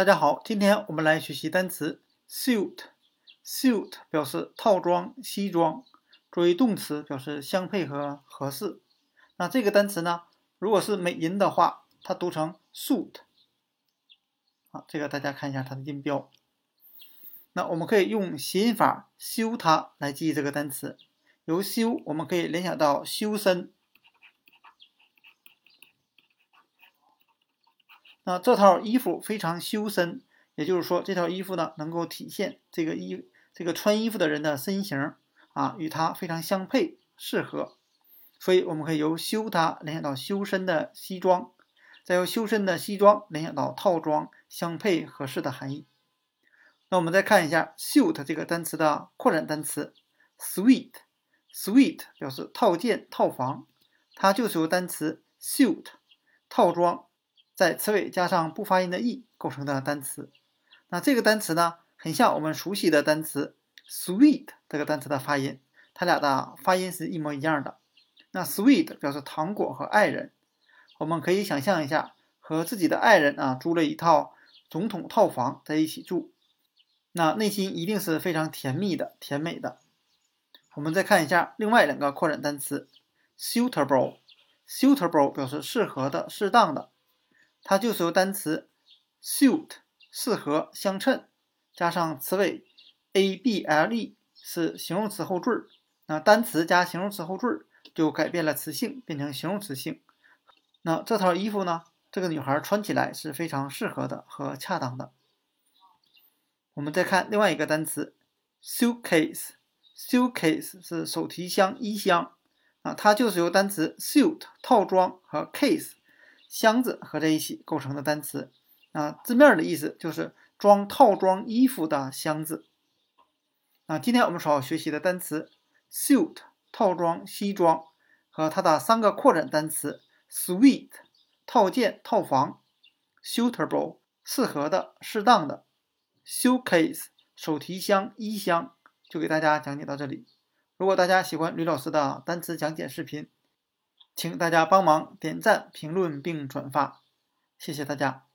大家好，今天我们来学习单词 suit。suit 表示套装、西装，作为动词表示相配合、合适。那这个单词呢，如果是美音的话，它读成 suit。好，这个大家看一下它的音标。那我们可以用谐音法修它来记忆这个单词。由修，我们可以联想到修身。那这套衣服非常修身，也就是说，这套衣服呢能够体现这个衣这个穿衣服的人的身形啊，与他非常相配适合，所以我们可以由修它联想到修身的西装，再由修身的西装联想到套装相配合适的含义。那我们再看一下 suit 这个单词的扩展单词 suite，suite 表示套件、套房，它就是由单词 suit 套装。在词尾加上不发音的 e 构成的单词，那这个单词呢，很像我们熟悉的单词 sweet 这个单词的发音，它俩的发音是一模一样的。那 sweet 表示糖果和爱人，我们可以想象一下，和自己的爱人啊租了一套总统套房在一起住，那内心一定是非常甜蜜的、甜美的。我们再看一下另外两个扩展单词 suitable，suitable 表示适合的、适当的。它就是由单词 suit 适合相称，加上词尾 able 是形容词后缀，那单词加形容词后缀就改变了词性，变成形容词性。那这套衣服呢，这个女孩穿起来是非常适合的和恰当的。我们再看另外一个单词 suitcase，suitcase 是手提箱、衣箱，啊，它就是由单词 suit 套装和 case。箱子合在一起构成的单词，啊，字面的意思就是装套装衣服的箱子。那今天我们所要学习的单词 suit 套装西装和它的三个扩展单词 suite 套件套房，suitable 适合的适当的，suitcase 手提箱衣箱，就给大家讲解到这里。如果大家喜欢吕老师的单词讲解视频，请大家帮忙点赞、评论并转发，谢谢大家。